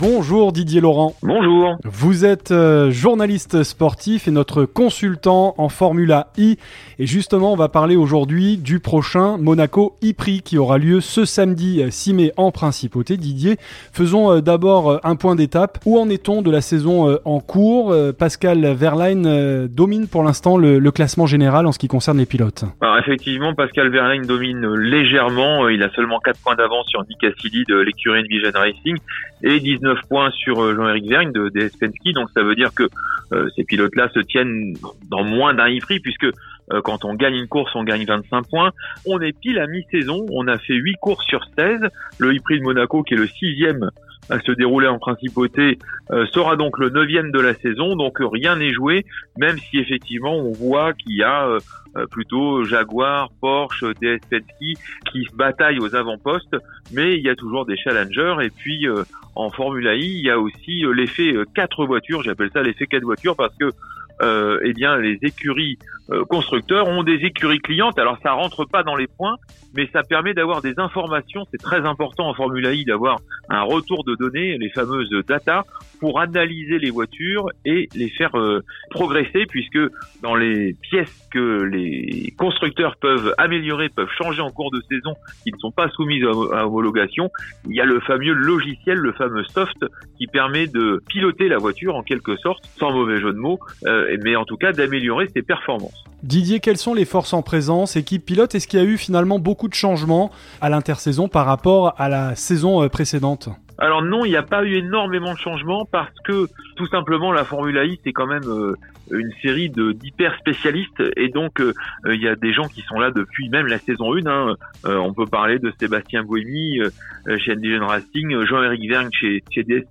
Bonjour Didier Laurent. Bonjour. Vous êtes euh, journaliste sportif et notre consultant en Formula I. Et justement, on va parler aujourd'hui du prochain Monaco e-Prix qui aura lieu ce samedi 6 mai en principauté. Didier, faisons euh, d'abord euh, un point d'étape. Où en est-on de la saison en cours? Pascal Verlaine domine pour l'instant le, classement général en ce qui concerne les pilotes. Alors effectivement, Pascal Verlaine domine légèrement. Il a seulement 4 points d'avance sur Nick Cassidy de l'écurie Vision Racing et 19 points sur euh, Jean-Éric Vergne de DS Donc ça veut dire que euh, ces pilotes-là se tiennent dans moins d'un e puisque euh, quand on gagne une course, on gagne 25 points. On est pile à mi-saison. On a fait 8 courses sur 16. Le e de Monaco, qui est le sixième se dérouler en principauté, sera donc le neuvième de la saison. Donc rien n'est joué, même si effectivement on voit qu'il y a euh, plutôt Jaguar, Porsche, DS qui se bataillent aux avant-postes, mais il y a toujours des challengers et puis euh, en Formula I, il y a aussi euh, l'effet quatre voitures, j'appelle ça l'effet quatre voitures parce que euh, eh bien les écuries constructeurs ont des écuries clientes. Alors ça rentre pas dans les points, mais ça permet d'avoir des informations. C'est très important en Formula I d'avoir un retour de données, les fameuses data, pour analyser les voitures et les faire progresser, puisque dans les pièces que les constructeurs peuvent améliorer, peuvent changer en cours de saison, qui ne sont pas soumises à, homologation, il y a le fameux logiciel, le fameux soft, qui permet de piloter la voiture en quelque sorte, sans mauvais jeu de mots, euh, mais en tout cas d'améliorer ses performances. Didier, quelles sont les forces en présence, équipe pilote? Est-ce qu'il y a eu finalement beaucoup de changements à l'intersaison par rapport à la saison euh, précédente? Alors non, il n'y a pas eu énormément de changements parce que tout simplement la Formule I c'est quand même euh, une série de d'hyper spécialistes et donc euh, il y a des gens qui sont là depuis même la saison 1. Hein. Euh, on peut parler de Sébastien Boemi chez Endigen Racing, Jean-Éric Vergne chez, chez DS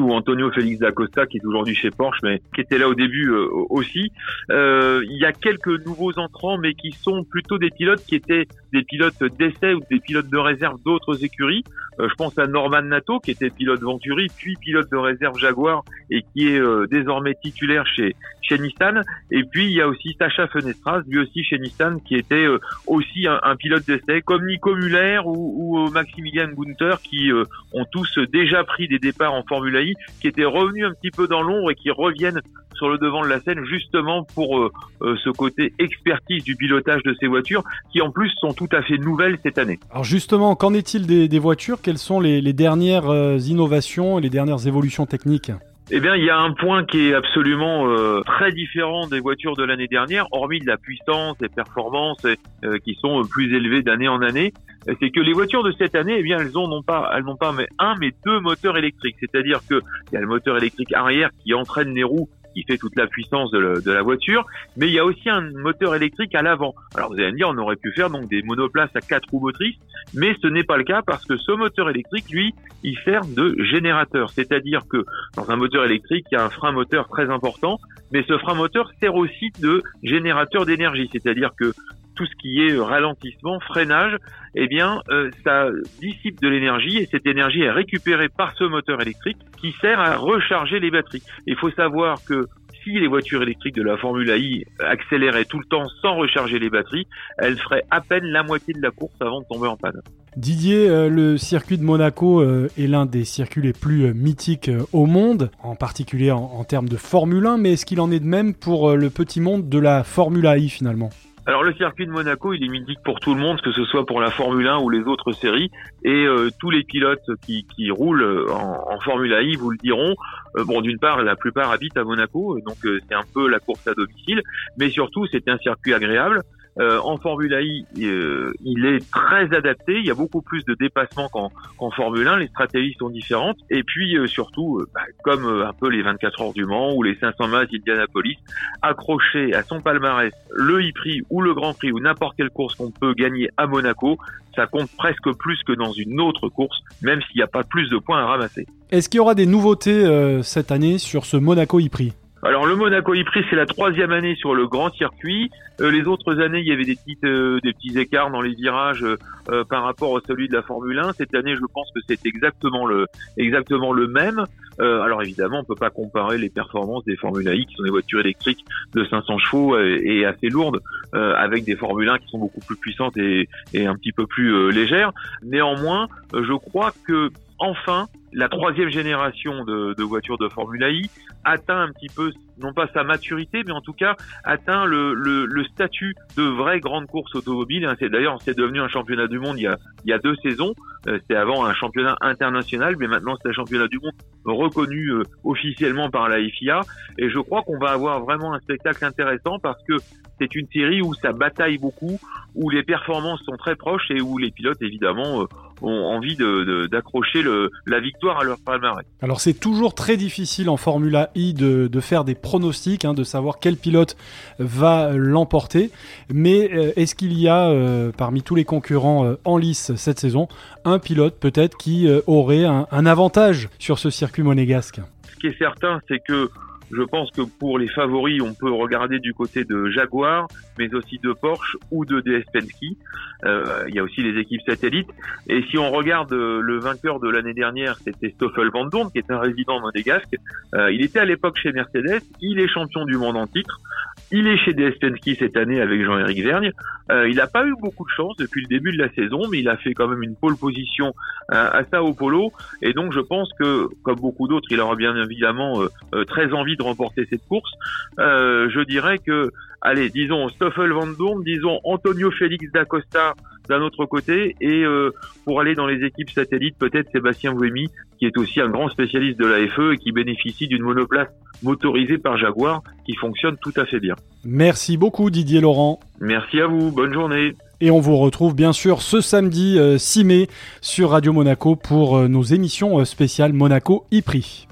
ou Antonio Félix d'Acosta qui est aujourd'hui chez Porsche mais qui était là au début aussi. Il y a quelques nouveaux entrants mais qui sont plutôt des pilotes qui étaient des pilotes d'essai ou des pilotes de réserve d'autres écuries. je pense à Norman Nato qui était pilote Venturi, puis pilote de réserve Jaguar et qui est euh, désormais titulaire chez chez Nissan. Et puis il y a aussi Sacha Fenestras, lui aussi chez Nissan, qui était euh, aussi un, pilote d'essai, comme Nico Muller ou, ou Maximilian Gunther, qui euh, ont tous déjà pris des départs en Formule I, qui étaient revenus un petit peu dans l'ombre et qui reviennent sur le devant de la scène justement pour euh, euh, ce côté expertise du pilotage de ces voitures qui en plus sont tout à fait nouvelles cette année. Alors justement, qu'en est-il des, voitures? Quelles sont les, les dernières euh, innovations et les dernières évolutions techniques? Eh bien, il y a un point qui est absolument euh, très différent des voitures de l'année dernière, hormis de la puissance, des performances euh, qui sont plus élevées d'année en année. C'est que les voitures de cette année, eh bien, elles ont pas, elles n'ont pas un, mais deux moteurs électriques. C'est-à-dire que il y a le moteur électrique arrière qui entraîne les roues qui fait toute la puissance de, la voiture, mais il y a aussi un moteur électrique à l'avant. Alors vous allez me dire, on aurait pu faire donc des monoplaces à quatre roues motrices, mais ce n'est pas le cas parce que ce moteur électrique, lui, il sert de générateur. C'est-à-dire que dans un moteur électrique, il y a un frein moteur très important, mais ce frein moteur sert aussi de générateur d'énergie. C'est-à-dire que tout ce qui est ralentissement, freinage, eh bien, euh, ça dissipe de l'énergie et cette énergie est récupérée par ce moteur électrique qui sert à recharger les batteries. Il faut savoir que si les voitures électriques de la Formule I accéléraient tout le temps sans recharger les batteries, elles feraient à peine la moitié de la course avant de tomber en panne. Didier, euh, le circuit de Monaco euh, est l'un des circuits les plus mythiques au monde, en particulier en, en, termes de Formule 1, mais est-ce qu'il en est de même pour le petit monde de la Formule I finalement? Alors le circuit de Monaco, il est mythique pour tout le monde, que ce soit pour la Formule 1 ou les autres séries, et euh, tous les pilotes qui, qui roulent en, en, Formule I vous le diront. Euh, bon, d'une part, la plupart habitent à Monaco, donc euh, c'est un peu la course à domicile, mais surtout c'est un circuit agréable. Euh, en Formule I, euh, il est très adapté. Il y a beaucoup plus de dépassements qu'en Formule 1. Les stratégies sont différentes. Et puis euh, surtout, bah, comme un peu les 24 heures du Mans ou les 500 miles d'Indianapolis, accrocher à son palmarès le e-prix ou le Grand Prix ou n'importe quelle course qu'on peut gagner à Monaco, ça compte presque plus que dans une autre course, même s'il n'y a pas plus de points à ramasser. Est-ce qu'il y aura des nouveautés cette année sur ce Monaco e-prix Alors le Monaco e c'est la troisième année sur le grand circuit. Euh, les autres années, il y avait des, petites, euh, des petits écarts dans les virages euh, par rapport à celui de la Formule 1. Cette année, je pense que c'est exactement le, exactement le même. alors évidemment, on peut pas comparer les performances des Formule 1 qui sont des voitures électriques de 500 chevaux et, assez lourdes avec des Formule 1 qui sont beaucoup plus puissantes et, et un petit peu plus légères. Néanmoins, je crois que enfin la troisième génération de, de, voitures de Formule I atteint un petit peu, non pas sa maturité, mais en tout cas atteint le, le, le statut de vraie grande course automobile. C'est d'ailleurs c'est devenu un championnat du monde il y a, il y a deux saisons. Euh, c'était avant un championnat international, mais maintenant c'est un championnat du monde reconnu euh, officiellement par la FIA. Et je crois qu'on va avoir vraiment un spectacle intéressant parce que c'est une série où ça bataille beaucoup, où les performances sont très proches et où les pilotes évidemment euh, ont envie d'accrocher de, la victoire à leur palmarès. Alors c'est toujours très difficile en Formula I de, de faire des pronostics, hein, de savoir quel pilote va l'emporter, mais euh, est-ce qu'il y a euh, parmi tous les concurrents euh, en lice cette saison un pilote peut-être qui aurait un, un avantage sur ce circuit monégasque? Ce qui est certain, c'est que je pense que pour les favoris, on peut regarder du côté de Jaguar, mais aussi de Porsche ou de DS. Euh, il y a aussi les équipes satellites. Et si on regarde euh, le vainqueur de l'année dernière, c'était Stoffel Van qui est un résident monégasque. Euh, il était à l'époque chez Mercedes. Il est champion du monde en titre. Il est chez DS Penske cette année avec Jean-Éric Vergne. Euh, il n'a pas eu beaucoup de chance depuis le début de la saison, mais il a fait quand même une pole position euh, à Sao Paulo. Et donc je pense que, comme beaucoup d'autres, il aura bien évidemment euh, très envie de remporter cette course. je dirais que, allez, disons Stoffel Van Dorn, disons Antonio Félix d'Acosta d'un autre côté, et pour aller dans les équipes satellites, peut-être Sébastien Buemi, qui est aussi un grand spécialiste de la FE et qui bénéficie d'une monoplace motorisée par Jaguar qui fonctionne tout à fait bien. Merci beaucoup Didier Laurent. Merci à vous, bonne journée. Et on vous retrouve bien sûr ce samedi 6 euh, mai sur Radio Monaco pour euh, nos émissions euh, spéciales Monaco e-Prix.